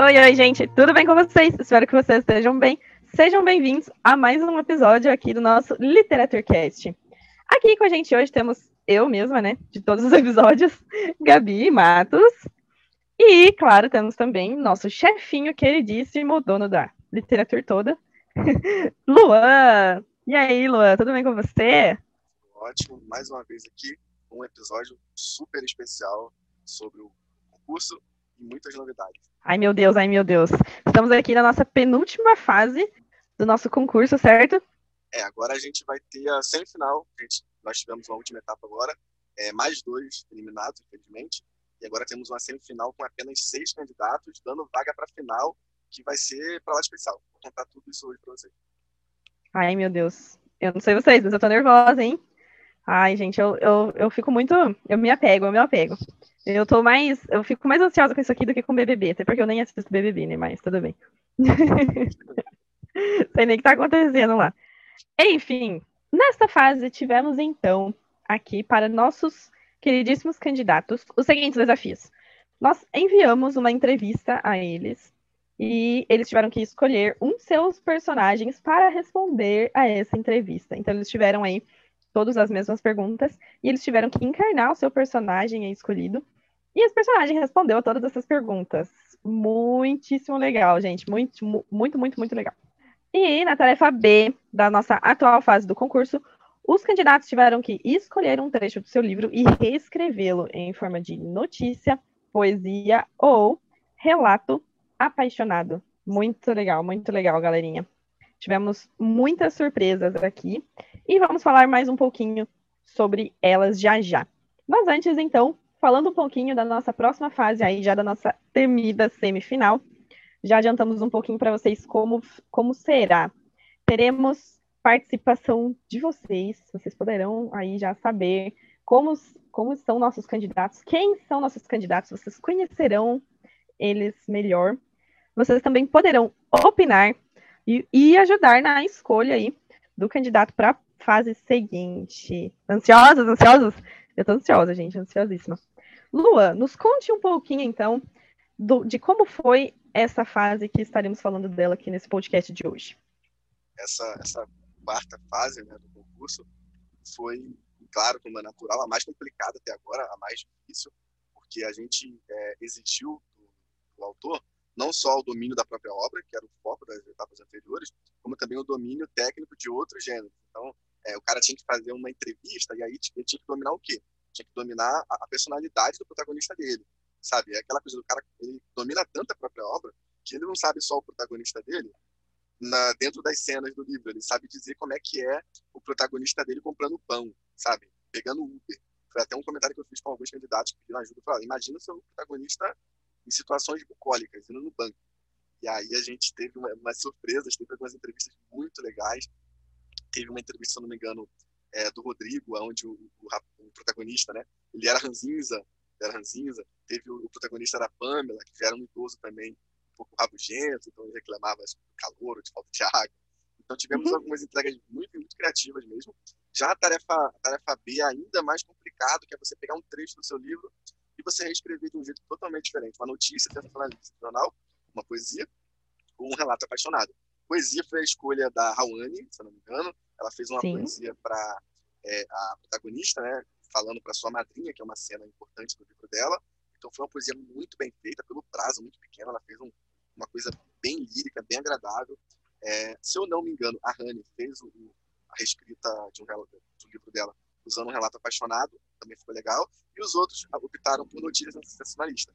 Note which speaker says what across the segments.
Speaker 1: Oi, oi, gente, tudo bem com vocês? Espero que vocês estejam bem. Sejam bem-vindos a mais um episódio aqui do nosso LiteraturCast. Aqui com a gente hoje temos eu mesma, né, de todos os episódios, Gabi Matos. E, claro, temos também nosso chefinho queridíssimo, dono da literatura toda, Luan. E aí, Luan, tudo bem com você?
Speaker 2: Ótimo, mais uma vez aqui, um episódio super especial sobre o concurso e muitas novidades.
Speaker 1: Ai, meu Deus, ai, meu Deus. Estamos aqui na nossa penúltima fase do nosso concurso, certo?
Speaker 2: É, agora a gente vai ter a semifinal. A gente, nós tivemos uma última etapa agora, é, mais dois eliminados, infelizmente. E agora temos uma semifinal com apenas seis candidatos, dando vaga para a final, que vai ser para lá especial. Vou contar tudo isso hoje para vocês.
Speaker 1: Ai, meu Deus. Eu não sei vocês, mas eu tô nervosa, hein? Ai, gente, eu, eu, eu fico muito. Eu me apego, eu me apego. Eu tô mais. Eu fico mais ansiosa com isso aqui do que com BBB, até porque eu nem assisto BBB, né? Mas tudo bem. sei nem o que tá acontecendo lá. Enfim, nesta fase tivemos então aqui para nossos queridíssimos candidatos os seguintes desafios. Nós enviamos uma entrevista a eles e eles tiveram que escolher um de seus personagens para responder a essa entrevista. Então, eles tiveram aí todas as mesmas perguntas e eles tiveram que encarnar o seu personagem escolhido. E esse personagem respondeu a todas essas perguntas. Muitíssimo legal, gente. Muito, muito, muito, muito legal. E na tarefa B da nossa atual fase do concurso, os candidatos tiveram que escolher um trecho do seu livro e reescrevê-lo em forma de notícia, poesia ou relato apaixonado. Muito legal, muito legal, galerinha. Tivemos muitas surpresas aqui e vamos falar mais um pouquinho sobre elas já já. Mas antes, então, falando um pouquinho da nossa próxima fase aí, já da nossa temida semifinal, já adiantamos um pouquinho para vocês como, como será. Teremos participação de vocês, vocês poderão aí já saber como, como são nossos candidatos, quem são nossos candidatos, vocês conhecerão eles melhor vocês também poderão opinar e, e ajudar na escolha aí do candidato para a fase seguinte. Ansiosas, ansiosos? Eu estou ansiosa, gente, ansiosíssima. Lua, nos conte um pouquinho, então, do, de como foi essa fase que estaremos falando dela aqui nesse podcast de hoje.
Speaker 2: Essa, essa quarta fase né, do concurso foi, claro, como é natural, a mais complicada até agora, a mais difícil, porque a gente é, exigiu do, do autor não só o domínio da própria obra, que era o foco das etapas anteriores, como também o domínio técnico de outros gêneros. Então, é, o cara tinha que fazer uma entrevista e aí tinha que dominar o quê? Tinha que dominar a, a personalidade do protagonista dele, sabe? É aquela coisa do cara, ele domina tanto a própria obra que ele não sabe só o protagonista dele na, dentro das cenas do livro, ele sabe dizer como é que é o protagonista dele comprando pão, sabe? Pegando Uber. Foi até um comentário que eu fiz com alguns candidatos que pediram ajuda. Falei, imagina o seu protagonista em situações bucólicas, indo no banco. E aí a gente teve uma, umas surpresas, teve algumas entrevistas muito legais. Teve uma entrevista, se não me engano, é, do Rodrigo, onde o, o, protagonista, né, ele era ranzinza, era ranzinza. Teve o, o, protagonista da Pamela, que era um idoso também, um pouco rabugento, então ele reclamava do calor, de falta de água. Então tivemos uhum. algumas entregas muito, muito criativas mesmo. Já a tarefa, a tarefa B é ainda mais complicado, que é você pegar um trecho do seu livro e você reescrever de um jeito totalmente diferente. Uma notícia sensacionalista uma poesia, ou um relato apaixonado. Poesia foi a escolha da Rawane, se não me engano. Ela fez uma Sim. poesia para é, a protagonista, né, falando para sua madrinha, que é uma cena importante do livro dela. Então foi uma poesia muito bem feita, pelo prazo muito pequeno. Ela fez um, uma coisa bem lírica, bem agradável. É, se eu não me engano, a Rani fez o, a reescrita de um, livro dela usando um relato apaixonado, também ficou legal, e os outros optaram por notícias sensacionalista.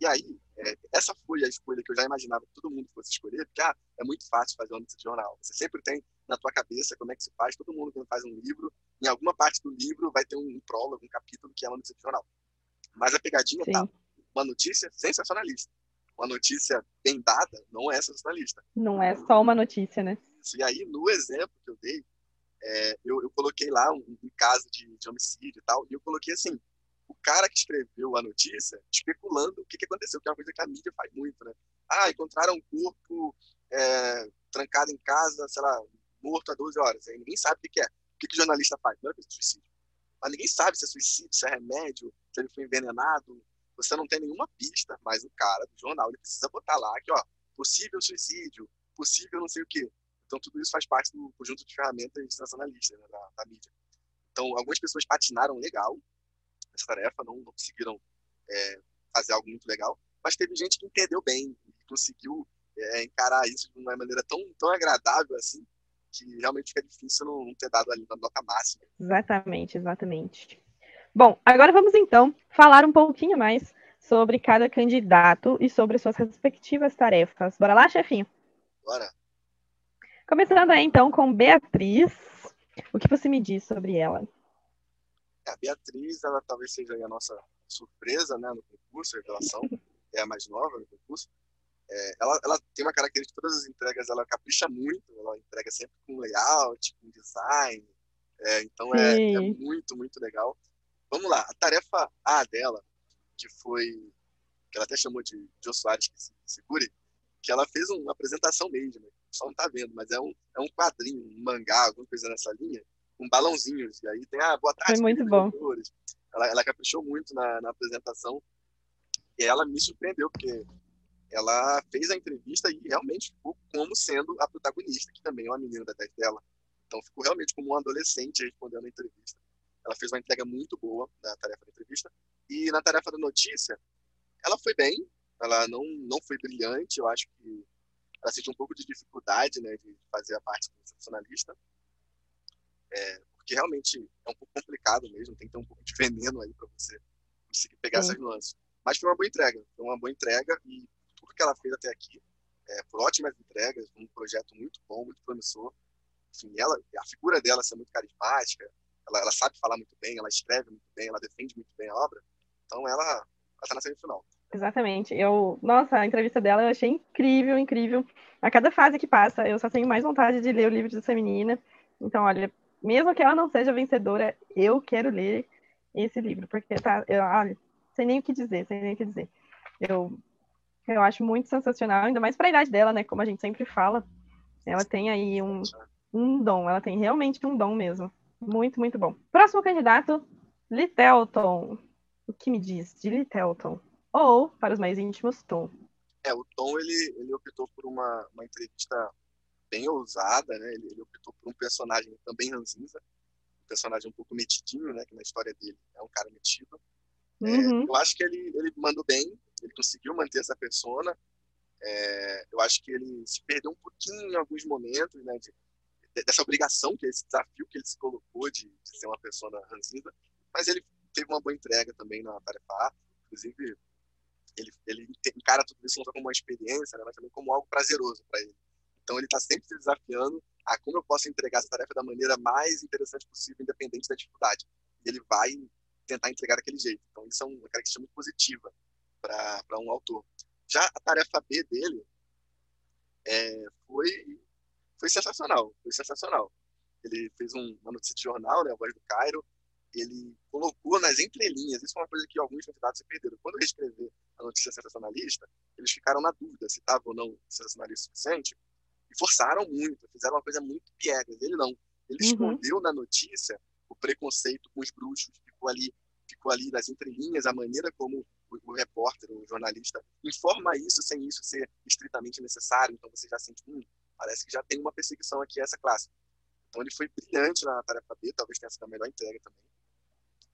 Speaker 2: E aí, é, essa foi a escolha que eu já imaginava que todo mundo fosse escolher, porque ah, é muito fácil fazer uma notícia de jornal. Você sempre tem na tua cabeça como é que se faz, todo mundo quando faz um livro, em alguma parte do livro vai ter um prólogo, um capítulo que é uma notícia de jornal. Mas a pegadinha Sim. tá, uma notícia sensacionalista. Uma notícia bem dada não é sensacionalista.
Speaker 1: Não é só uma notícia, né?
Speaker 2: E aí, no exemplo que eu dei, é, eu, eu, coloquei lá um, um caso de, de, homicídio e tal, e eu coloquei assim, o cara que escreveu a notícia especulando o que, que aconteceu, que é uma coisa que a mídia faz muito, né? Ah, encontraram um corpo é, trancado em casa, sei lá, morto há 12 horas. Aí ninguém sabe o que, que é. O que, que o jornalista faz? Não é suicídio. Mas ninguém sabe se é suicídio, se é remédio, se ele foi envenenado. você não tem nenhuma pista, mas o cara do jornal ele precisa botar lá que, ó, possível suicídio, possível não sei o quê. Então, tudo isso faz parte do conjunto de ferramentas sensacionalistas né, da, da, mídia. Então, algumas pessoas patinaram legal nessa tarefa, não, não conseguiram é, fazer algo muito legal, mas teve gente que entendeu bem e conseguiu é, encarar isso de uma maneira tão, tão agradável assim, que realmente fica difícil não, ter dado ali na nota máxima.
Speaker 1: Exatamente, exatamente. Bom, agora vamos então falar um pouquinho mais sobre cada candidato e sobre suas respectivas tarefas. Bora lá, chefinho?
Speaker 2: Bora.
Speaker 1: Começando aí então com Beatriz. O que você me diz sobre ela?
Speaker 2: É, a Beatriz, ela talvez seja a nossa surpresa né, no concurso, a revelação, é a mais nova no concurso. É, ela, ela tem uma característica, todas as entregas ela capricha muito, ela entrega sempre com layout, com design, é, então é, é, muito, muito legal. Vamos lá, a tarefa A dela, que foi, que ela até chamou de Jô Soares que se segure, que ela fez uma apresentação mesmo, né? pessoal não tá vendo, mas é um, é um quadrinho, um mangá, alguma coisa nessa linha, com balãozinhos, e aí tem, ah, boa tarde,
Speaker 1: foi muito bom.
Speaker 2: Ela, ela caprichou muito na, na apresentação, e ela me surpreendeu, porque ela fez a entrevista e realmente ficou como sendo a protagonista, que também é uma menina da idade dela. Então ficou realmente como um adolescente respondendo a entrevista. Ela fez uma entrega muito boa na tarefa da entrevista. E na tarefa da notícia, ela foi bem, ela não, não foi brilhante, eu acho que ela sentiu um pouco de dificuldade né, de fazer a parte constitucionalista, é, porque realmente é um pouco complicado mesmo, tem que ter um pouco de veneno aí para você conseguir pegar essas nuances. Mas foi uma boa entrega, foi uma boa entrega e tudo que ela fez até aqui, é, por ótimas entregas, um projeto muito bom, muito promissor. Enfim, ela, a figura dela é muito carismática, ela, ela, sabe falar muito bem, ela escreve muito bem, ela defende muito bem a obra. Então ela está na semifinal.
Speaker 1: Exatamente. Eu, nossa, a entrevista dela eu achei incrível, incrível. A cada fase que passa, eu só tenho mais vontade de ler o livro dessa menina. Então, olha, mesmo que ela não seja vencedora, eu quero ler esse livro, porque tá, eu, olha, sem nem o que dizer, sem nem o que dizer. Eu, eu acho muito sensacional, ainda mais para a idade dela, né? Como a gente sempre fala. Ela tem aí um, um dom, ela tem realmente um dom mesmo. Muito, muito bom. Próximo candidato, Litelton. O que me diz de Litelton? Ou, para os mais íntimos, Tom.
Speaker 2: É, o Tom, ele, ele optou por uma, uma entrevista bem ousada, né? Ele, ele optou por um personagem também ranzinza, um personagem um pouco metidinho, né? Que na história dele é um cara metido. É, uhum. É, eu acho que ele, ele mandou bem, ele conseguiu manter essa persona. É, eu acho que ele se perdeu um pouquinho em alguns momentos, né? De, dessa obrigação, que é esse desafio que ele se colocou de, de ser uma pessoa ranzinza, mas ele teve uma boa entrega também na tarefa inclusive ele, ele encara tudo isso não só como uma experiência, né, mas também como algo prazeroso para ele. Então ele está sempre se desafiando a como eu posso entregar essa tarefa da maneira mais interessante possível, independente da dificuldade. E ele vai tentar entregar daquele jeito. Então isso é uma característica muito positiva para um autor. Já a tarefa B dele é, foi foi sensacional, foi sensacional. Ele fez um, uma notícia de jornal, né, a Voz do Cairo, ele colocou nas entrelinhas, isso é uma coisa que alguns candidatos se perderam. Quando reescrever a notícia sensacionalista, eles ficaram na dúvida se estava ou não sensacionalista o suficiente, e forçaram muito, fizeram uma coisa muito piegas. Ele não. Ele uhum. escondeu na notícia o preconceito com os bruxos, ficou ali, ficou ali nas entrelinhas, a maneira como o, repórter, o jornalista, informa isso sem isso ser estritamente necessário. Então você já sente, hum, parece que já tem uma perseguição aqui a essa classe. Então ele foi brilhante na tarefa B, talvez tenha sido a melhor entrega também.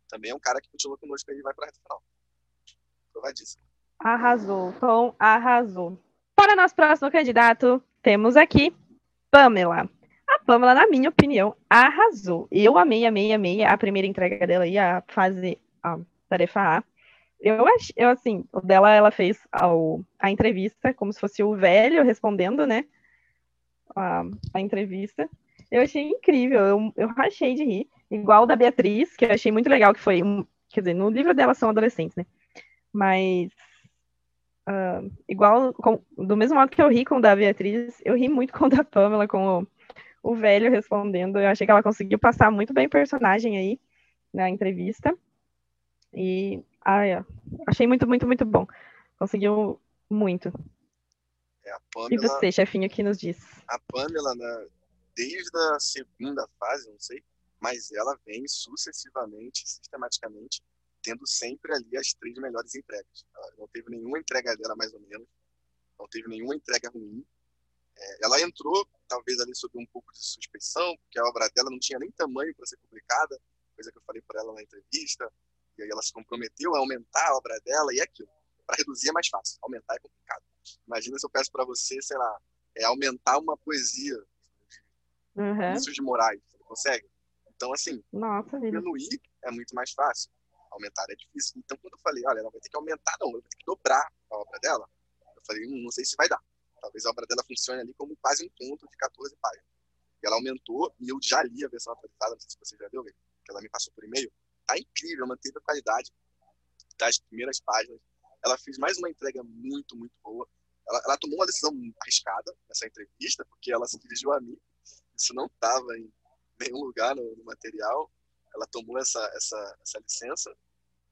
Speaker 2: Também é um cara que continua conosco e vai para a reta final. Provadíssimo.
Speaker 1: Arrasou, Tom arrasou. Para nosso próximo candidato, temos aqui Pamela. A Pamela, na minha opinião, arrasou. Eu amei, amei, amei a primeira entrega dela e a fase, a tarefa A. Eu acho, eu assim, o dela ela fez ao, a entrevista como se fosse o velho respondendo, né? A, a entrevista. Eu achei incrível, eu, eu rachei de rir. Igual da Beatriz, que eu achei muito legal, que foi. Quer dizer, no livro dela são adolescentes, né? Mas Uh, igual, com, do mesmo modo que eu ri com o da Beatriz, eu ri muito com o da Pamela, com o, o velho respondendo. Eu achei que ela conseguiu passar muito bem o personagem aí na entrevista. E ai, achei muito, muito, muito bom. Conseguiu muito.
Speaker 2: É, Pamela, e
Speaker 1: você, chefinho, que nos diz?
Speaker 2: A Pamela, né, desde a segunda fase, não sei, mas ela vem sucessivamente, sistematicamente, tendo sempre ali as três melhores entregas. Ela não teve nenhuma entrega dela mais ou menos, não teve nenhuma entrega ruim. É, ela entrou, talvez ali sob um pouco de suspeição, porque a obra dela não tinha nem tamanho para ser publicada, coisa que eu falei para ela na entrevista, e ela se comprometeu a aumentar a obra dela, e é aquilo. Para reduzir é mais fácil, aumentar é complicado. Imagina se eu peço para você, sei lá, é aumentar uma poesia
Speaker 1: uhum.
Speaker 2: Vinícius de Moraes, você consegue? Então, assim,
Speaker 1: Nossa,
Speaker 2: diminuir é muito mais fácil, aumentar é difícil. Então, quando eu falei, olha, ela vai ter que aumentar, não, eu vou ter que dobrar a obra dela, eu falei, hum, não sei se vai dar. Talvez a obra dela funcione ali como quase um conto de 14 páginas. E ela aumentou, e eu já li a versão atualizada, não sei se você já viu, que ela me passou por e-mail. Tá incrível, manteve a qualidade das primeiras páginas. Ela fez mais uma entrega muito, muito boa. Ela, ela tomou uma decisão arriscada nessa entrevista, porque ela se dirigiu a mim. Isso não estava em nenhum lugar no, no, material. Ela tomou essa, essa, essa licença,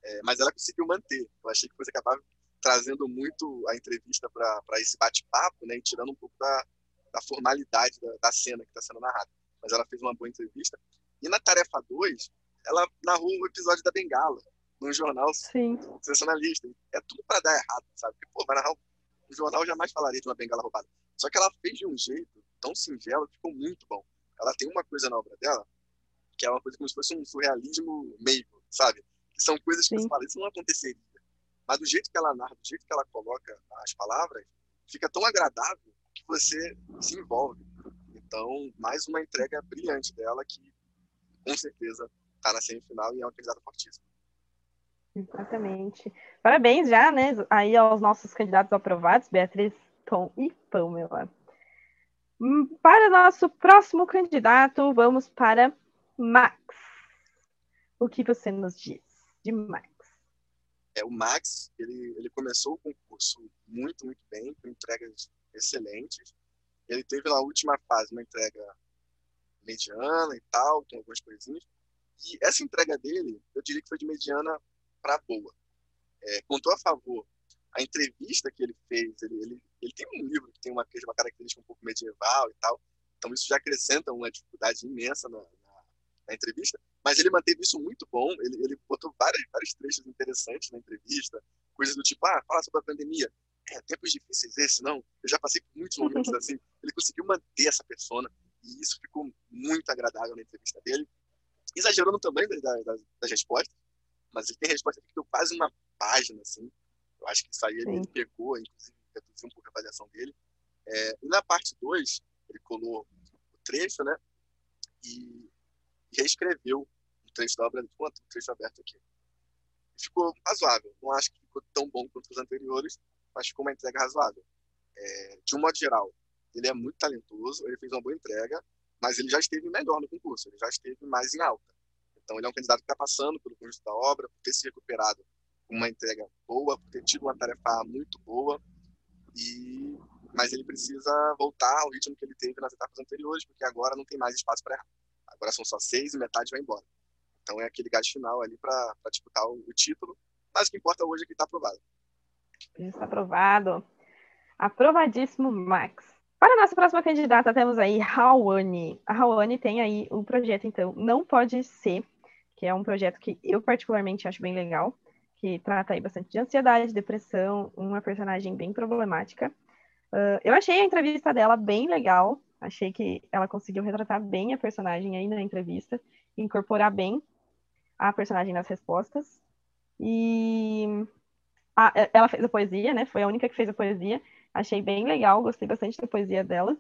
Speaker 2: é, mas ela conseguiu manter. Eu achei que fosse acabar trazendo muito a entrevista para esse bate-papo, né, e tirando um pouco da, da formalidade da, da cena que está sendo narrada. Mas ela fez uma boa entrevista. E na tarefa 2, ela narrou o episódio da Bengala, num jornal
Speaker 1: Sim.
Speaker 2: sensacionalista. É tudo para dar errado, sabe? Porque, pô, vai narrar um jornal jamais falaria de uma bengala roubada. Só que ela fez de um jeito tão singelo que ficou muito bom. Ela tem uma coisa na obra dela que é uma coisa como se fosse um surrealismo meio, sabe? Que são coisas que Sim. você fala, isso não aconteceria. Mas do jeito que ela narra, do jeito que ela coloca as palavras, fica tão agradável que você se envolve. Então, mais uma entrega brilhante dela que, com certeza, está na semifinal e é uma candidata fortíssima.
Speaker 1: Exatamente. Parabéns já, né, aí aos nossos candidatos aprovados, Beatriz, Tom e Pamela. Hum, para nosso próximo candidato, vamos para Max. O que você nos diz de Max?
Speaker 2: É, o Max, ele, ele começou o concurso muito, muito bem, com entregas excelentes. Ele teve na última fase uma entrega mediana e tal, com algumas coisinhas. E essa entrega dele, eu diria que foi de mediana para boa. É, contou a favor a entrevista que ele fez. Ele, ele, ele tem um livro que tem uma, uma característica um pouco medieval e tal, então isso já acrescenta uma dificuldade imensa na, na, na entrevista. Mas ele manteve isso muito bom. Ele, ele botou vários, vários trechos interessantes na entrevista, coisas do tipo: ah, fala sobre a pandemia. É, tempos difíceis esse, não. Eu já passei por muitos momentos assim. Ele conseguiu manter essa persona e isso ficou muito agradável na entrevista dele. Exagerando também das, das, das respostas, mas ele tem resposta que deu quase uma página, assim. Eu acho que isso aí ele, pegou, inclusive reduziu um pouco a avaliação dele. É, e na parte 2, ele colou o trecho, né? E, reescreveu o trecho da obra, quanto o trecho aberto aqui. Ficou razoável. Não acho que ficou tão bom quanto os anteriores, mas ficou uma entrega razoável. É, de um modo geral, ele é muito talentoso, ele fez uma boa entrega, mas ele já esteve melhor no concurso, ele já esteve mais em alta. Então, ele é um candidato que está passando pelo conjunto da obra, por ter se recuperado com uma entrega boa, por ter tido uma tarefa muito boa, e mas ele precisa voltar ao ritmo que ele teve nas etapas anteriores, porque agora não tem mais espaço para errar. Agora são só seis e metade vai embora. Então é aquele gás final ali para disputar o, o, título. Mas o que importa hoje é que está aprovado.
Speaker 1: Está aprovado. Aprovadíssimo, Max. Para a nossa próxima candidata, temos aí Rawane. A Rawane tem aí o projeto, então, Não Pode Ser, que é um projeto que eu particularmente acho bem legal, que trata aí bastante de ansiedade, depressão, uma personagem bem problemática. Uh, eu achei a entrevista dela bem legal, achei que ela conseguiu retratar bem a personagem aí na entrevista, incorporar bem a personagem nas respostas. E a, ela fez a poesia, né? Foi a única que fez a poesia. Achei bem legal, gostei bastante da poesia dela.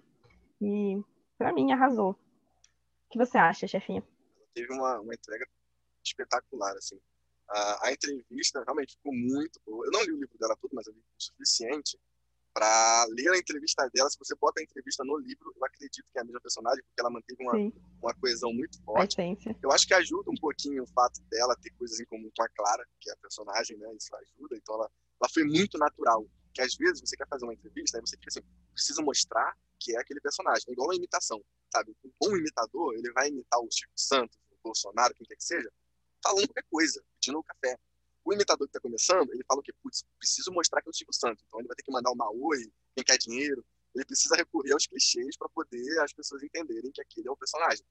Speaker 1: E, para mim, arrasou. O que você acha, chefinha?
Speaker 2: Teve uma, uma entrega espetacular, assim. A, a, entrevista realmente ficou muito boa. Eu não li o livro dela todo, mas eu li o suficiente para ler a entrevista dela. Se você bota a entrevista no livro, eu acredito que é a mesma personagem, porque ela manteve uma, uma coesão muito forte. Eu acho que ajuda um pouquinho o fato dela ter coisas em comum com a Clara, que é a personagem, né? Isso ajuda. Então ela, ela foi muito natural. Que às vezes você quer fazer uma entrevista, aí você fica assim, precisa mostrar que é aquele personagem. É igual uma imitação, sabe? Um bom imitador, ele vai imitar o Chico Santos, o Bolsonaro, quem quer que seja, falando qualquer coisa, pedindo um café. O imitador que está começando, ele fala o quê? Putz, preciso mostrar que eu Chico Santos. Então ele vai ter que mandar uma oi, quem quer dinheiro. Ele precisa recorrer aos clichês para poder as pessoas entenderem que aquele é o personagem.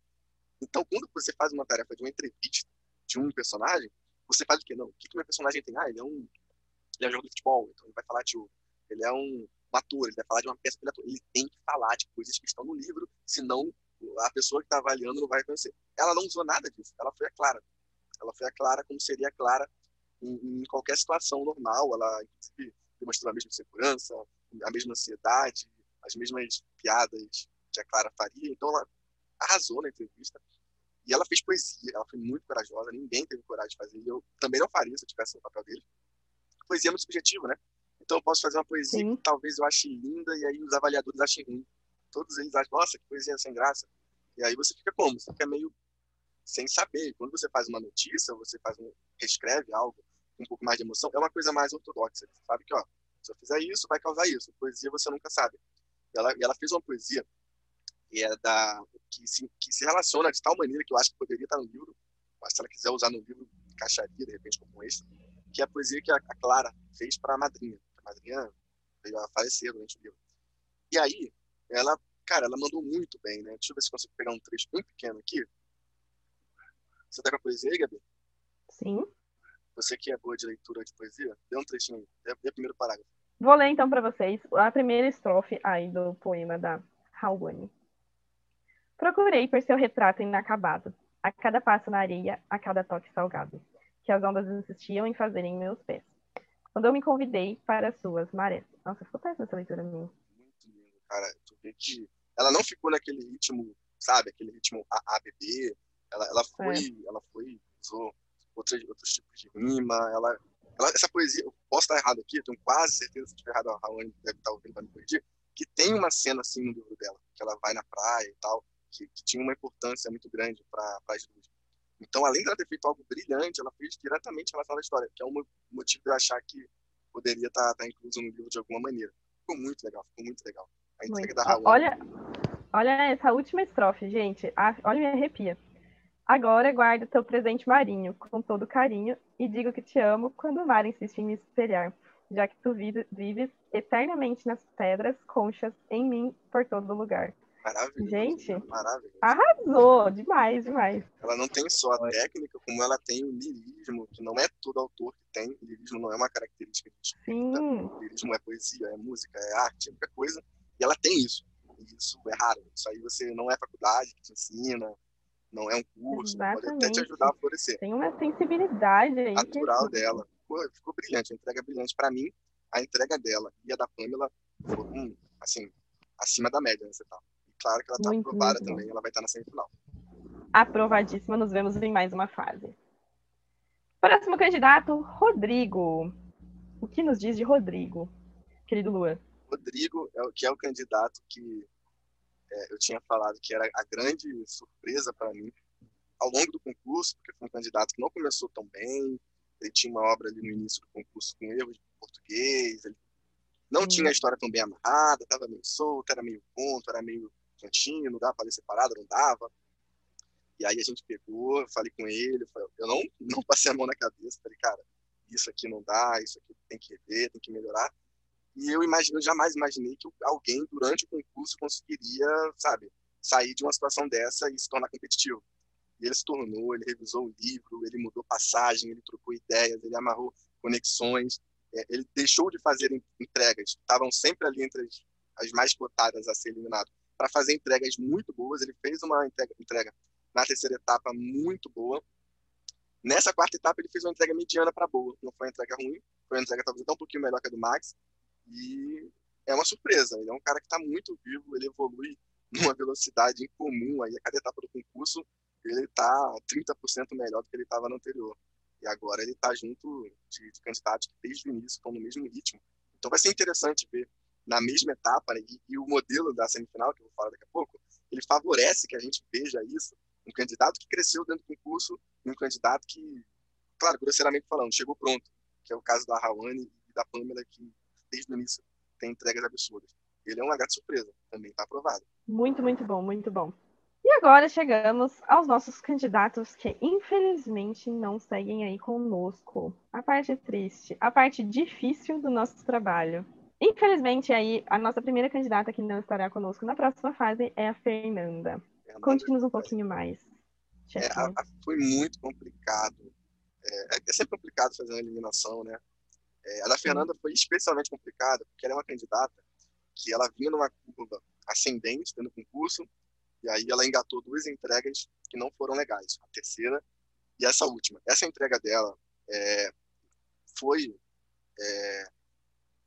Speaker 2: Então, quando você faz uma tarefa de uma entrevista de um personagem, você faz o quê? Não, o que, que o meu personagem tem? Ah, ele é um, ele é jogador de futebol, então ele vai falar de, ele é um, um ator, ele vai falar de uma peça de ator. Ele tem que falar de coisas que estão no livro, senão a pessoa que está avaliando não vai conhecer. Ela não usou nada disso, ela foi a Clara. Ela foi a Clara como seria a Clara em, em qualquer situação normal. Ela, inclusive, demonstrou a mesma segurança, a mesma ansiedade, as mesmas piadas que a Clara faria. Então, ela arrasou na entrevista. E ela fez poesia, ela foi muito corajosa, ninguém teve coragem de fazer. E eu também não faria se eu tivesse no papel dele. Poesia é muito subjetiva, né? Então eu posso fazer uma poesia Sim. que talvez eu ache linda e aí os avaliadores achem ruim. Todos eles acham, nossa, que poesia sem graça. E aí você fica como? Você fica meio sem saber. Quando você faz uma notícia, você faz um, reescreve algo com um pouco mais de emoção, é uma coisa mais ortodoxa. Você sabe que, ó, se eu fizer isso, vai causar isso. Poesia você nunca sabe. E ela, e ela fez uma poesia e é da que se, que se relaciona de tal maneira que eu acho que poderia estar no livro, mas se ela quiser usar no livro, encaixaria de repente como esse, que é a poesia que a, Clara fez para a madrinha. A madrinha veio a falecer durante o livro. E aí, ela, cara, ela mandou muito bem, né? Deixa eu ver se consigo pegar um trecho bem pequeno aqui. Você tá com a poesia aí, Gabi?
Speaker 1: Sim.
Speaker 2: Você que é boa de leitura de poesia, dê um trechinho aí. Dê, dê o primeiro parágrafo.
Speaker 1: Vou ler então para vocês a primeira estrofe aí do poema da Halwani. Procurei por seu retrato inacabado, a cada passo na areia, a cada toque salgado, que as ondas insistiam em fazerem em meus pés. Quando eu me convidei para suas marés. Nossa, ficou péssima essa leitura minha.
Speaker 2: Muito lindo, cara. Tu vê que ela não ficou naquele ritmo, sabe? Aquele ritmo ABB. Ela, ela foi, é. ela foi, usou outros, outros tipos de rima. Ela, ela, essa poesia, eu posso estar errado aqui, eu tenho quase certeza, se estiver errado, a Raoni deve estar ouvindo para me corrigir, que tem uma cena assim no livro dela, que ela vai na praia e tal que, que tinha uma importância muito grande para as duas. Então, além de ela ter feito algo brilhante, ela fez diretamente relacionado à história, que é um motivo de eu achar que poderia estar, tá, estar tá incluso no livro de alguma maneira. Ficou muito legal, ficou muito legal.
Speaker 1: A entrega muito. da Raul. Olha, olha essa última estrofe, gente. Ah, olha, me arrepia. Agora guardo teu presente marinho com todo carinho e digo que te amo quando o mar insiste em me espelhar, já que tu vives eternamente nas pedras conchas em mim por todo lugar.
Speaker 2: Maravilhoso.
Speaker 1: Gente,
Speaker 2: maravilhoso.
Speaker 1: arrasou demais, demais.
Speaker 2: Ela não tem só a técnica, como ela tem o lirismo, que não é todo autor que tem. O lirismo não é uma característica de escrita. O lirismo é poesia, é música, é arte, é qualquer coisa. E ela tem isso. E isso é raro. Isso aí você não é faculdade que te ensina, não é um curso, Exatamente. pode até te ajudar a florescer.
Speaker 1: Tem uma sensibilidade aí.
Speaker 2: Natural que... dela. Pô, ficou brilhante, a entrega é brilhante. Para mim, a entrega dela e a da Pamela foram, assim, acima da média nessa etapa claro que ela está aprovada também, ela vai estar na semifinal.
Speaker 1: Aprovadíssima, nos vemos em mais uma fase. Próximo candidato, Rodrigo. O que nos diz de Rodrigo, querido Lua?
Speaker 2: Rodrigo é o que é o candidato que é, eu tinha falado que era a grande surpresa para mim ao longo do concurso, porque foi um candidato que não começou tão bem, ele tinha uma obra ali no início do concurso com erros de português, ele não hum. tinha a história tão bem amarrada, estava meio solto, era meio ponto, era meio cantinho, não dava para ler separado, não dava. E aí a gente pegou, falei com ele, eu não, não passei a mão na cabeça, falei, cara, isso aqui não dá, isso aqui tem que rever, tem que melhorar. E eu, imagino, eu jamais imaginei que alguém, durante o concurso, conseguiria, sabe, sair de uma situação dessa e se tornar competitivo. E ele se tornou, ele revisou o livro, ele mudou passagem, ele trocou ideias, ele amarrou conexões, é, ele deixou de fazer entregas, estavam sempre ali entre as, as mais cotadas a ser eliminado para fazer entregas muito boas. Ele fez uma entrega, entrega na terceira etapa muito boa. Nessa quarta etapa, ele fez uma entrega mediana para boa. Não foi uma entrega ruim, foi uma entrega talvez até um pouquinho melhor que a do Max. E é uma surpresa. Ele é um cara que está muito vivo, ele evolui numa velocidade incomum. Aí, a cada etapa do concurso, ele está 30% melhor do que ele estava no anterior. E agora ele está junto de, de candidatos que desde o início estão no mesmo ritmo. Então vai ser interessante ver na mesma etapa, né? e, e, o modelo da semifinal, que eu vou falar daqui a pouco, ele favorece que a gente veja isso, um candidato que cresceu dentro do concurso e um candidato que, claro, grosseiramente falando, chegou pronto, que é o caso da Rawane e da Pamela, que desde o início tem entregas absurdas. Ele é uma grande surpresa, também está aprovado.
Speaker 1: Muito, muito bom, muito bom. E agora chegamos aos nossos candidatos que infelizmente não seguem aí conosco. A parte triste, a parte difícil do nosso trabalho. Infelizmente, aí, a nossa primeira candidata que não estará conosco na próxima fase é a Fernanda. Conte-nos um pouquinho mais.
Speaker 2: É, a, a, foi muito complicado é, é sempre complicado fazer uma eliminação, né? É, a da Fernanda foi especialmente complicada, porque ela é uma candidata que ela vinha numa curva ascendente dentro do concurso, e aí ela engatou duas entregas que não foram legais, a terceira e essa última. Essa entrega dela é, foi é,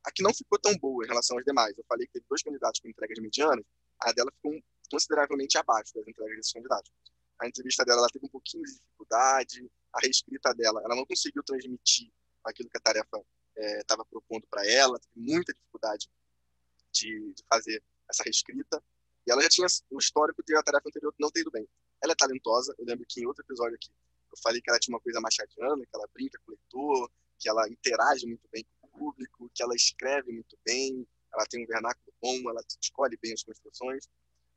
Speaker 2: a que não ficou tão boa em relação às demais. Eu falei que teve dois candidatos com entregas medianas, a dela ficou consideravelmente abaixo das entregas desses candidatos. A entrevista dela ela teve um pouquinho de dificuldade, a reescrita dela, ela não conseguiu transmitir aquilo que a tarefa estava é, propondo para ela, teve muita dificuldade de, de, fazer essa reescrita. E ela já tinha o histórico de a tarefa anterior não ter ido bem. Ela é talentosa, eu lembro que em outro episódio aqui eu falei que ela tinha uma coisa machadiana, que ela brinca com o leitor, que ela interage muito bem com público, que ela escreve muito bem, ela tem um vernáculo bom, ela escolhe bem as construções,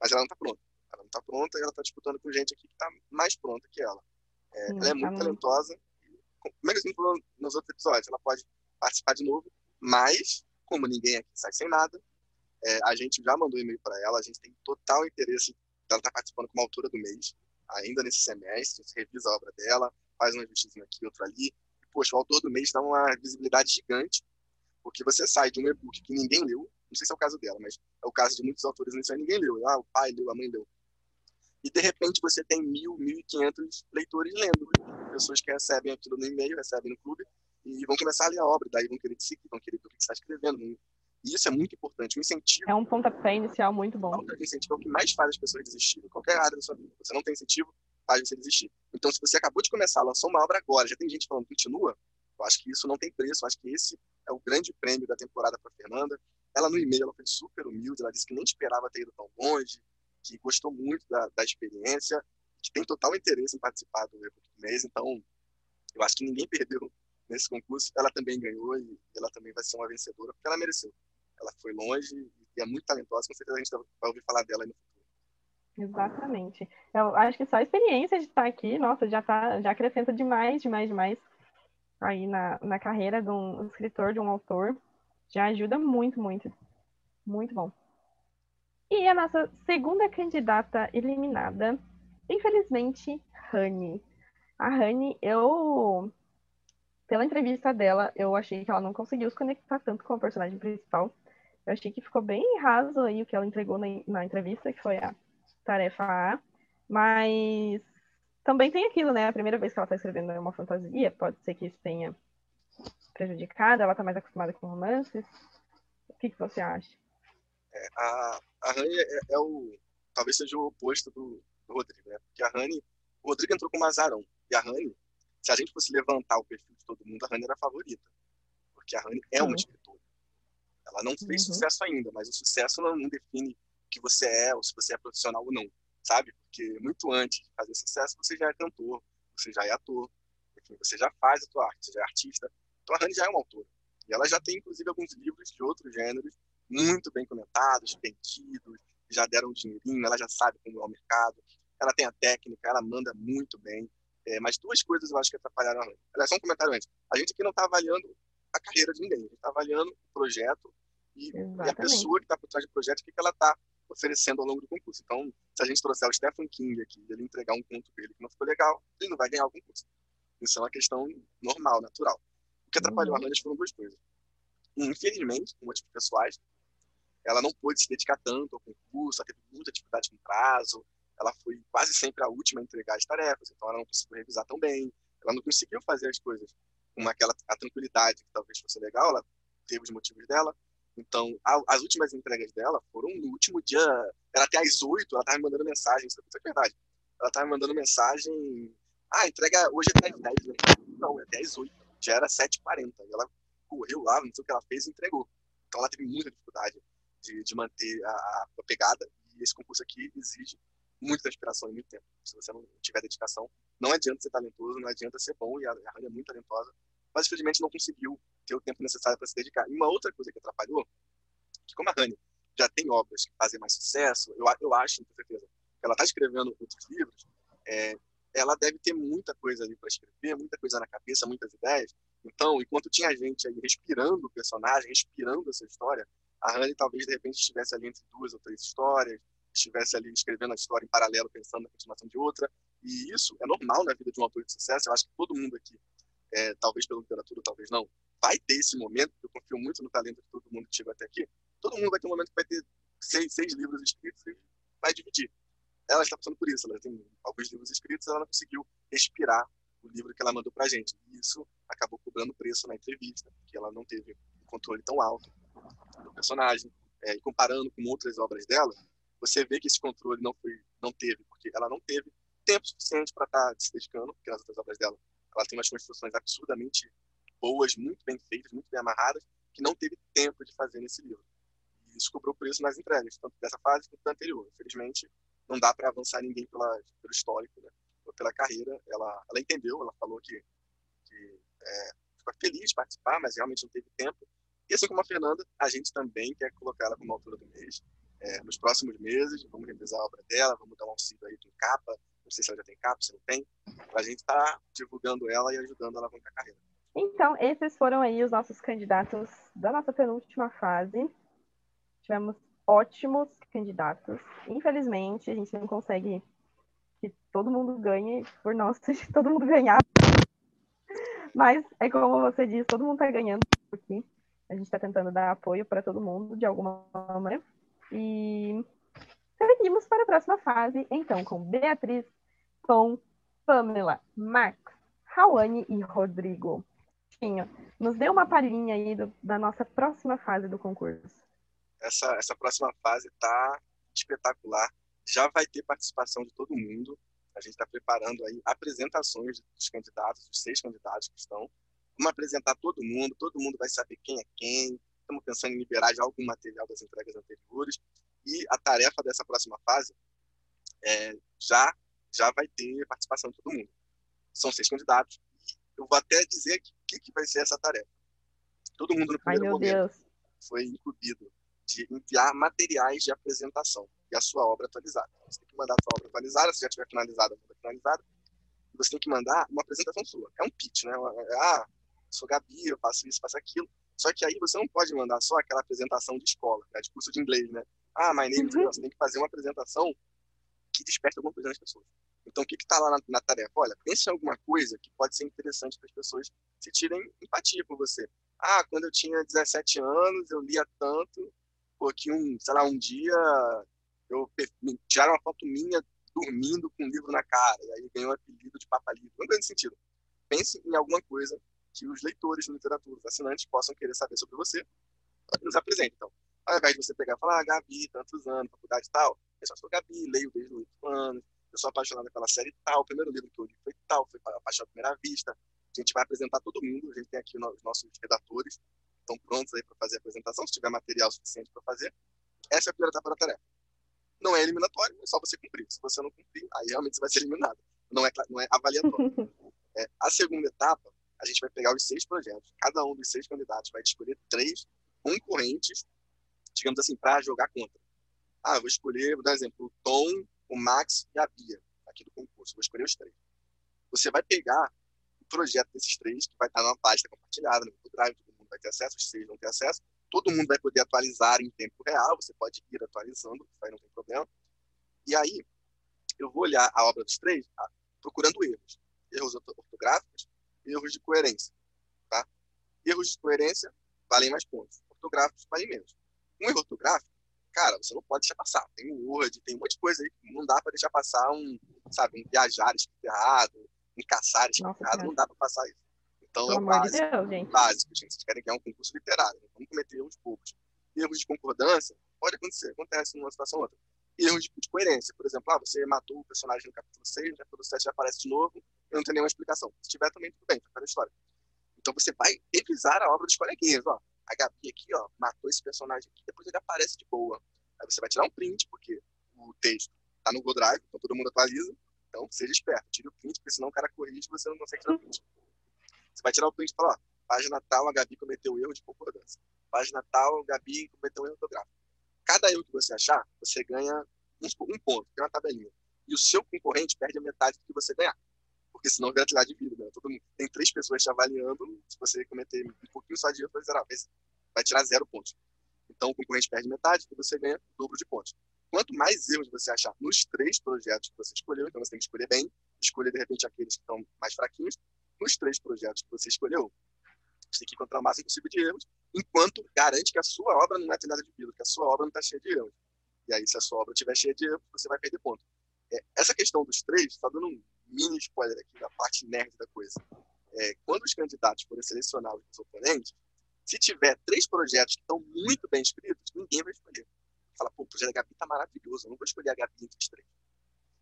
Speaker 2: mas ela não está pronta. Ela não está pronta e ela está disputando com gente aqui que está mais pronta que ela. É, ela é muito talentosa. Como é a gente falou nos outros episódios, ela pode participar de novo, mas, como ninguém aqui sai sem nada, é, a gente já mandou e-mail para ela, a gente tem total interesse dela estar tá participando como autora do mês, ainda nesse semestre, a gente revisa a obra dela, faz uma justiça aqui, outra ali, poxa, o autor do mês dá uma visibilidade gigante, porque você sai de um e-book que ninguém leu, não sei se é o caso dela, mas é o caso de muitos autores aí, ninguém leu, ah, o pai leu, a mãe leu, e de repente você tem mil, mil e quinhentos leitores lendo, pessoas que recebem aquilo no e-mail, recebem no clube, e vão começar a ler a obra, daí vão querer te seguir, vão querer ver o que você está escrevendo. E isso é muito importante. O incentivo.
Speaker 1: É um pontapé inicial muito bom.
Speaker 2: O incentivo é o que mais faz as pessoas desistirem. Qualquer área da sua vida. Você não tem incentivo, faz você desistir. Então, se você acabou de começar, lançou uma obra agora, já tem gente falando, continua, eu acho que isso não tem preço. Eu acho que esse é o grande prêmio da temporada para Fernanda. Ela, no e-mail, ela foi super humilde. Ela disse que nem esperava ter ido tão longe, que gostou muito da, da experiência, que tem total interesse em participar do mês. Então, eu acho que ninguém perdeu nesse concurso, ela também ganhou e ela também vai ser uma vencedora, porque ela mereceu. Ela foi longe e é muito talentosa, com certeza a gente vai ouvir falar dela no futuro.
Speaker 1: Exatamente. Eu acho que só a experiência de estar aqui, nossa, já tá, já acrescenta demais, demais, demais aí na, na carreira de um escritor, de um autor. Já ajuda muito, muito. Muito bom. E a nossa segunda candidata eliminada, infelizmente, Rani. A Rani, eu pela entrevista dela, eu achei que ela não conseguiu se conectar tanto com o personagem principal. Eu achei que ficou bem raso aí o que ela entregou na, na entrevista, que foi a tarefa A. Mas também tem aquilo, né? A primeira vez que ela está escrevendo uma fantasia, pode ser que isso tenha prejudicado, ela está mais acostumada com romances. O que, que você acha?
Speaker 2: É, a, a Rani é, é, o. Talvez seja o oposto do, do Rodrigo, né? Porque a Rani. O Rodrigo entrou com o Azarão. E a Rani se a gente fosse levantar o perfil de todo mundo, a Rani era a favorita. Porque a Rani é uma uhum. escritora. Ela não fez uhum. sucesso ainda, mas o sucesso não, define que você é, ou se você é profissional ou não, sabe? Porque muito antes de fazer sucesso, você já é cantor, você já é ator, enfim, você já faz a tua arte, você já é artista. Então a Rani já é uma autora. E ela já tem, inclusive, alguns livros de outros gêneros muito bem comentados, vendidos, já deram um dinheirinho, ela já sabe como é o mercado, ela tem a técnica, ela manda muito bem. É, mas duas coisas eu acho que atrapalharam a Aliás, só um comentário antes. A gente aqui não está avaliando a carreira de ninguém, a gente está avaliando o projeto e, e a pessoa que está por trás do projeto, o que, que ela está oferecendo ao longo do concurso. Então, se a gente trouxer o Stephen King aqui e ele entregar um conto dele que não ficou legal, ele não vai ganhar o concurso. Isso é uma questão normal, natural. O que atrapalhou uhum. a Hannah foram duas coisas. Infelizmente, por motivos pessoais, ela não pôde se dedicar tanto ao concurso, ela teve muita dificuldade com prazo, ela foi quase sempre a última a entregar as tarefas, então ela não conseguiu revisar tão bem, ela não conseguiu fazer as coisas com aquela a tranquilidade que talvez fosse legal, ela teve os motivos dela. Então, a, as últimas entregas dela foram no último dia, era até às oito, ela estava me mandando mensagem, isso é verdade. Ela estava me mandando mensagem, ah, entrega hoje é até às dez, né? Não, é até às oito, já era sete e quarenta. Ela correu lá, não sei o que ela fez e entregou. Então, ela teve muita dificuldade de, de manter a, a pegada, e esse concurso aqui exige muita inspiração e muito tempo. Se você não tiver dedicação, não adianta ser talentoso, não adianta ser bom, e a Rani é muito talentosa, mas infelizmente não conseguiu ter o tempo necessário para se dedicar. E uma outra coisa que atrapalhou, que como a Rani já tem obras que fazem mais sucesso, eu, eu acho, com certeza, que ela está escrevendo outros livros, é, ela deve ter muita coisa ali para escrever, muita coisa na cabeça, muitas ideias. Então, enquanto tinha gente aí respirando o personagem, respirando essa história, a Rani talvez de repente estivesse ali entre duas ou três histórias, estivesse ali escrevendo a história em paralelo, pensando na continuação de outra. E isso é normal na vida de um autor de sucesso. Eu acho que todo mundo aqui é, talvez pela literatura, talvez não, vai ter esse momento, eu confio muito no talento de todo mundo que chegou até aqui, todo mundo vai ter um momento que vai ter seis, seis livros escritos e vai dividir. Ela está passando por isso, ela tem alguns livros escritos, ela não conseguiu respirar o livro que ela mandou para a gente. E isso acabou cobrando preço na entrevista, porque ela não teve um controle tão alto do personagem. É, e comparando com outras obras dela, você vê que esse controle não foi, não teve, porque ela não teve tempo suficiente para estar tá se dedicando, porque as outras obras dela, ela tem umas construções absurdamente boas, muito bem feitas, muito bem amarradas, que não teve tempo de fazer nesse livro. E isso cobrou preço nas entregas, tanto dessa fase quanto da anterior. Infelizmente, não dá para avançar ninguém pela, pelo histórico, né? ou pela carreira. Ela, ela entendeu, ela falou que, que é, ficou feliz de participar, mas realmente não teve tempo. E assim como a Fernanda, a gente também quer colocar ela como autora do mês. É, nos próximos meses, vamos revisar a obra dela, vamos dar um auxílio aí de capa, não sei se ela já tem capa, se não tem, a gente está divulgando ela e ajudando ela a a carreira.
Speaker 1: Então, esses foram aí os nossos candidatos da nossa penúltima fase. Tivemos ótimos candidatos. Infelizmente, a gente não consegue que todo mundo ganhe por nós, todo mundo ganhar. Mas é como você disse, todo mundo está ganhando aqui. A gente está tentando dar apoio para todo mundo de alguma maneira. E seguimos para a próxima fase, então, com Beatriz, Tom, Pamela, Max, Rawane e Rodrigo. Tinho, nos dê uma palhinha aí do, da nossa próxima fase do concurso
Speaker 2: essa, essa próxima fase está espetacular. Já vai ter participação de todo mundo. A gente está preparando aí apresentações dos candidatos, dos seis candidatos que estão. Vamos apresentar todo mundo, todo mundo vai saber quem é quem. Estamos pensando em liberar já algum material das entregas anteriores. E a tarefa dessa próxima fase é, já, já vai ter participação de todo mundo. São seis candidatos. Eu vou até dizer o que, que vai ser essa tarefa. Todo mundo no primeiro
Speaker 1: Ai,
Speaker 2: momento
Speaker 1: Deus.
Speaker 2: foi incluído de enviar materiais de apresentação e a sua obra atualizada. Você tem que mandar a sua obra atualizada, se já tiver finalizada, a finalizada, você tem que mandar uma apresentação sua. É um pitch, né? Ah, sou Gabi, eu faço isso, faço aquilo. Só que aí você não pode mandar só aquela apresentação de escola, né? de curso de inglês, né? Ah, my name is... Uhum. Você tem que fazer uma apresentação que desperte alguma coisa nas pessoas. Então, o que está lá na, na, tarefa? Olha, pense em alguma coisa que pode ser interessante para as pessoas se tirem empatia por você. Ah, quando eu tinha 17 anos, eu lia tanto pô, que um, sei lá, um dia eu tiraram uma foto minha dormindo com um livro na cara, e aí ganhou o apelido de Papa Livro. Não grande sentido. Pense em alguma coisa que os leitores de literatura, os assinantes, possam querer saber sobre você nos apresente. Então, ao invés de você pegar e falar, ah, Gabi, tantos anos, faculdade e tal, eu sou Gabi, leio desde oito anos, eu sou apaixonada pela série tal, o primeiro livro que eu li foi tal, foi Paixão à Primeira Vista. A gente vai apresentar todo mundo, a gente tem aqui os nossos redatores, estão prontos aí para fazer a apresentação, se tiver material suficiente para fazer. Essa é a primeira etapa da tarefa. Não é eliminatório, é só você cumprir. Se você não cumprir, aí realmente você vai ser eliminado. Não é, não é avaliatório. é, a segunda etapa, a gente vai pegar os seis projetos. Cada um dos seis candidatos vai escolher três concorrentes, digamos assim, para jogar contra. Ah, vou escolher, vou dar um exemplo, o Tom, o Max e a Bia, aqui do concurso. Vou escolher os três. Você vai pegar o projeto desses três, que vai estar numa pasta compartilhada no Google Drive, vai ter acesso, os seis vão ter acesso. Todo mundo vai poder atualizar em tempo real, você pode ir atualizando, aí não tem problema. E aí, eu vou olhar a obra dos três tá? procurando erros. Erros ortográficos, erros de coerência. Tá? Erros de coerência valem mais pontos. Ortográficos valem menos. Um erro ortográfico, cara, você não pode deixar passar. Tem o Word, tem um monte de coisa aí que não dá para deixar passar um, sabe, um viajar escrito errado, um caçar escrito errado, não dá para passar isso. Então Pelo é o básico, de Deus, gente. básico, gente. Vocês querem ganhar um concurso literário, não vamos cometer erros poucos. Erros de concordância, pode acontecer, acontece numa situação ou outra. Erros de, de, coerência, por exemplo, ah, você matou o personagem no capítulo 6, no capítulo 7 já aparece de novo, e não tem nenhuma explicação. Se tiver também, tudo bem, foi a história. Então você vai revisar a obra dos coleguinhas, ó. A Gabi aqui, ó, matou esse personagem aqui, depois ele aparece de boa. Aí você vai tirar um print, porque o texto tá no Google Drive, então todo mundo atualiza. Então seja esperto, tire o print, porque senão o cara corrige e você não consegue tirar o print. Você vai tirar o print e falar, ó, página tal, a Gabi cometeu erro de concordância. Página tal, a Gabi cometeu erro ortográfico. Cada erro que você achar, você ganha um, um ponto, tem uma tabelinha. E o seu concorrente perde a metade do que você ganhar. Porque senão vira tirar de vida, né? Todo mundo, tem três pessoas te avaliando, se você cometer um pouquinho só de erro, vai zerar, vai tirar zero pontos. Então o concorrente perde metade e você ganha o dobro de pontos. Quanto mais erros você achar nos três projetos que você escolheu, então você tem que escolher bem, escolher de repente aqueles que estão mais fraquinhos, nos três projetos que você escolheu, você tem que encontrar o máximo possível de erros, enquanto garante que a sua obra não é nada de vírus, que a sua obra não está cheia de erros. E aí, se a sua obra estiver cheia de erros, você vai perder ponto. É, essa questão dos três, está dando um mini spoiler aqui da parte nerd da coisa. É, quando os candidatos forem selecionar os oponentes, se tiver três projetos que estão muito bem escritos, ninguém vai escolher. Fala, pô, o projeto da Gabi está maravilhoso, eu não vou escolher a Gabi entre os três.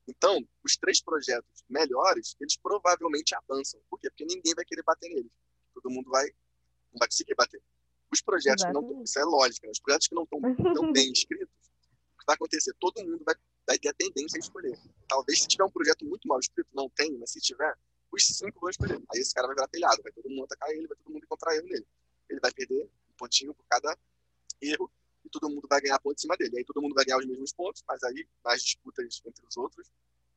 Speaker 2: Então, os três projetos melhores, eles provavelmente avançam. Por quê? Porque ninguém vai querer bater neles. Todo mundo vai, não vai conseguir bater. Os projetos Exatamente. que não isso é lógica, né? os projetos que não estão tão bem escritos, o que vai acontecer? Todo mundo vai, vai ter a tendência a escolher. Talvez se tiver um projeto muito mal escrito, não tem, mas se tiver, os cinco vão escolher. Aí esse cara vai virar telhado, vai todo mundo atacar ele, vai todo mundo encontrar erro nele. Ele vai perder um pontinho por cada erro e todo mundo vai ganhar ponto em cima dele. Aí todo mundo vai ganhar os mesmos pontos, mas aí nas disputas entre os outros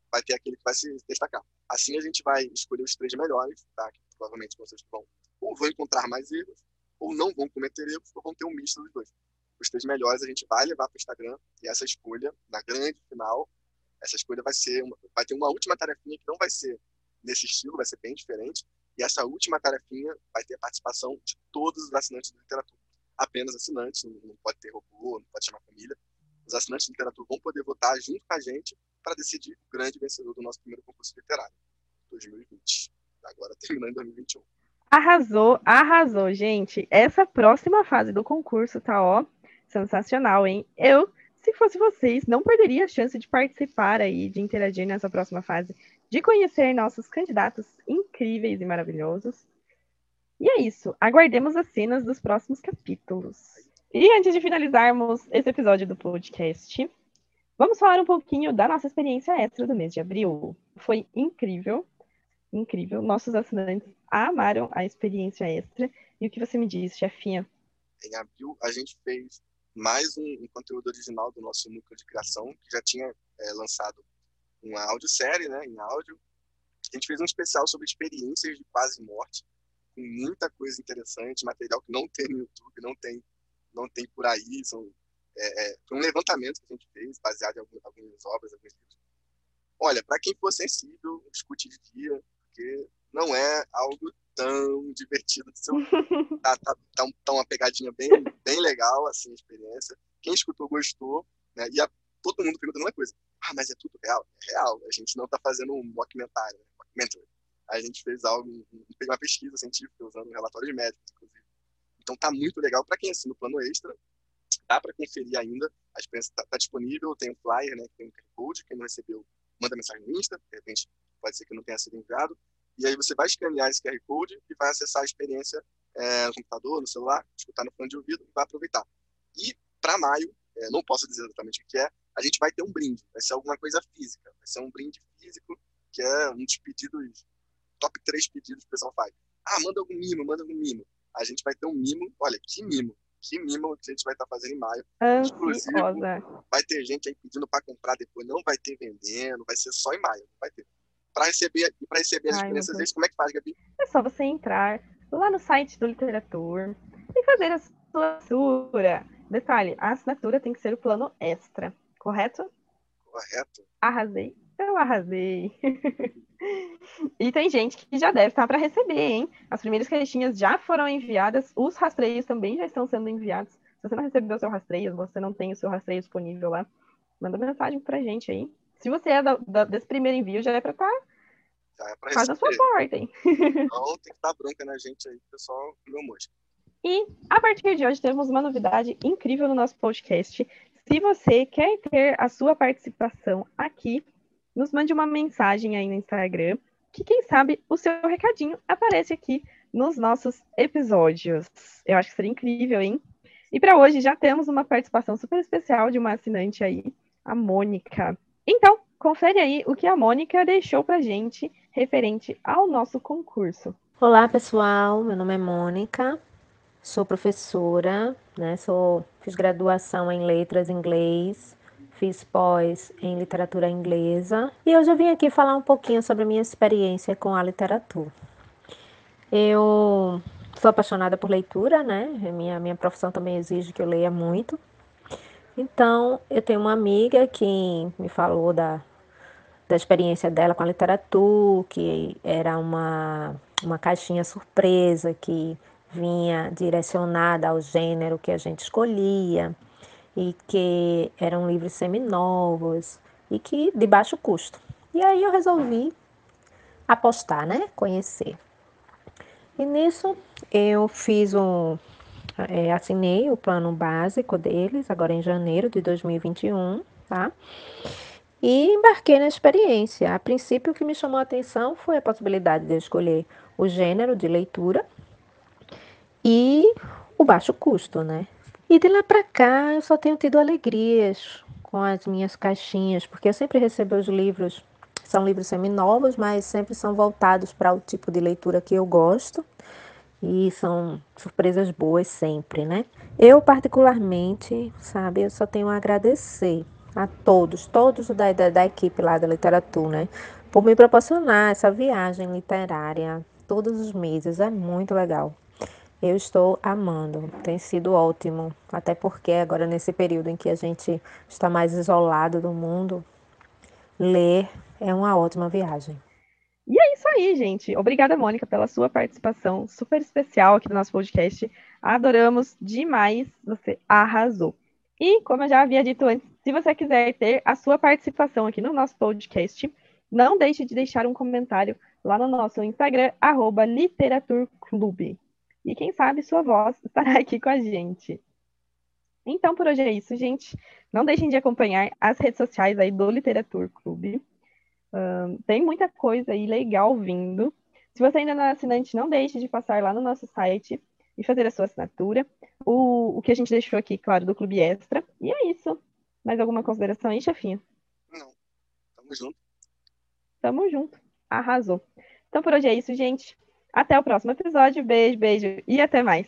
Speaker 2: vai ter aquele que vai se destacar. Assim a gente vai escolher os três melhores, tá? Que provavelmente vocês vão ou vão encontrar mais erros, ou não vão cometer erros, ou vão ter um misto dos dois. Os três melhores a gente vai levar para o Instagram e essa escolha, na grande final, essa escolha vai ser, uma, vai ter uma última tarefinha que não vai ser nesse estilo, vai ser bem diferente. E essa última tarefinha vai ter a participação de todos os assinantes da literatura. Apenas assinantes, não pode ter robô, não pode chamar família. Os assinantes da literatura vão poder votar junto com a gente para decidir o grande vencedor do nosso primeiro concurso literário, 2020. Agora terminando em 2021.
Speaker 1: Arrasou, arrasou, gente. Essa próxima fase do concurso tá, ó, sensacional, hein? Eu, se fosse vocês, não perderia a chance de participar aí, de interagir nessa próxima fase, de conhecer nossos candidatos incríveis e maravilhosos. E é isso. Aguardemos as cenas dos próximos capítulos. E antes de finalizarmos esse episódio do podcast, vamos falar um pouquinho da nossa experiência extra do mês de abril. Foi incrível, incrível. Nossos assinantes amaram a experiência extra. E o que você me diz, chefinha?
Speaker 2: Em abril, a gente fez mais um, um conteúdo original do nosso núcleo de criação, que já tinha é, lançado uma audiosérie, né, em áudio. A gente fez um especial sobre experiências de quase morte, com muita coisa interessante, material que não tem no YouTube, não tem, não tem por aí. São, é, é, foi um levantamento que a gente fez, baseado em algumas, algumas obras, alguns livros. Olha, para quem for sensível, escute de dia, porque não é algo tão divertido. tá, tá, tá, tá, uma pegadinha bem, bem legal, assim, a experiência. Quem escutou gostou, né? E a, todo mundo pergunta uma coisa, ah, mas é tudo real? É real, a gente não está fazendo um documentário, né? A gente fez algo, fez uma pesquisa científica usando relatórios médicos, inclusive. Então tá muito legal para quem assina o plano extra. Dá para conferir ainda, a experiência está tá disponível, tem um flyer, né, tem um QR Code, quem não recebeu, manda mensagem no Insta, de repente pode ser que não tenha sido enviado. E aí você vai escanear esse QR Code e vai acessar a experiência é, no computador, no celular, escutar no fone de ouvido e vai aproveitar. E para maio, é, não posso dizer exatamente o que é, a gente vai ter um brinde, vai ser alguma coisa física, vai ser um brinde físico, que é um dos pedidos, top 3 pedidos que o pessoal faz. Ah, manda algum mimo, manda algum mimo. A gente vai ter um mimo, olha, que mimo, que mimo que a gente vai estar fazendo em maio.
Speaker 1: Inclusive,
Speaker 2: vai ter gente aí pedindo para comprar depois, não vai ter vendendo, vai ser só em maio, vai ter para receber para receber as experiências deles, como é que faz, Gabi?
Speaker 1: É só você entrar lá no site do Literatura e fazer a sua assinatura. Detalhe, a assinatura tem que ser o plano extra, correto?
Speaker 2: Correto.
Speaker 1: Arrasei. Eu arrasei. e tem gente que já deve estar para receber, hein? As primeiras caixinhas já foram enviadas, os rastreios também já estão sendo enviados. Se você não recebeu o seu rastreio, você não tem o seu rastreio disponível lá, manda mensagem pra gente aí. Se você é da, da, desse primeiro envio, já é para estar.
Speaker 2: Tá, já é pra
Speaker 1: Faz a sua parte, hein?
Speaker 2: Então tem que dar bronca na gente aí, pessoal, meu mosca.
Speaker 1: E a partir de hoje temos uma novidade incrível no nosso podcast. Se você quer ter a sua participação aqui, nos mande uma mensagem aí no Instagram, que quem sabe o seu recadinho aparece aqui nos nossos episódios. Eu acho que seria incrível, hein? E para hoje já temos uma participação super especial de uma assinante aí, a Mônica. Então, confere aí o que a Mônica deixou para gente referente ao nosso concurso.
Speaker 3: Olá, pessoal. Meu nome é Mônica. Sou professora, né? Sou fiz graduação em letras inglês, fiz pós em literatura inglesa e hoje eu vim aqui falar um pouquinho sobre a minha experiência com a literatura. Eu sou apaixonada por leitura, né? Minha minha profissão também exige que eu leia muito. Então, eu tenho uma amiga que me falou da, da experiência dela com a literatura, que era uma uma caixinha surpresa que vinha direcionada ao gênero que a gente escolhia e que eram livros seminovos e que de baixo custo. E aí eu resolvi apostar, né? Conhecer. E nisso eu fiz um. É, assinei o plano básico deles, agora em janeiro de 2021, tá? E embarquei na experiência. A princípio, o que me chamou a atenção foi a possibilidade de eu escolher o gênero de leitura e o baixo custo, né? E de lá para cá eu só tenho tido alegrias com as minhas caixinhas, porque eu sempre recebo os livros, são livros seminovos, mas sempre são voltados para o tipo de leitura que eu gosto. E são surpresas boas sempre, né? Eu, particularmente, sabe, eu só tenho a agradecer a todos, todos da, da, da equipe lá da literatura, né? Por me proporcionar essa viagem literária todos os meses. É muito legal. Eu estou amando, tem sido ótimo, até porque agora nesse período em que a gente está mais isolado do mundo, ler é uma ótima viagem.
Speaker 1: E é isso aí, gente. Obrigada, Mônica, pela sua participação super especial aqui no nosso podcast. Adoramos demais, você arrasou. E, como eu já havia dito antes, se você quiser ter a sua participação aqui no nosso podcast, não deixe de deixar um comentário lá no nosso Instagram, arroba literaturclube. E quem sabe sua voz estará aqui com a gente. Então, por hoje é isso, gente. Não deixem de acompanhar as redes sociais aí do Literatura Clube. Um, tem muita coisa aí legal vindo. Se você ainda não é assinante, não deixe de passar lá no nosso site e fazer a sua assinatura. O, o que a gente deixou aqui, claro, do Clube Extra. E é isso. Mais alguma consideração aí, chefinha?
Speaker 2: Não. Tamo junto.
Speaker 1: Tamo junto. Arrasou. Então, por hoje é isso, gente. Até o próximo episódio. Beijo, beijo e até mais.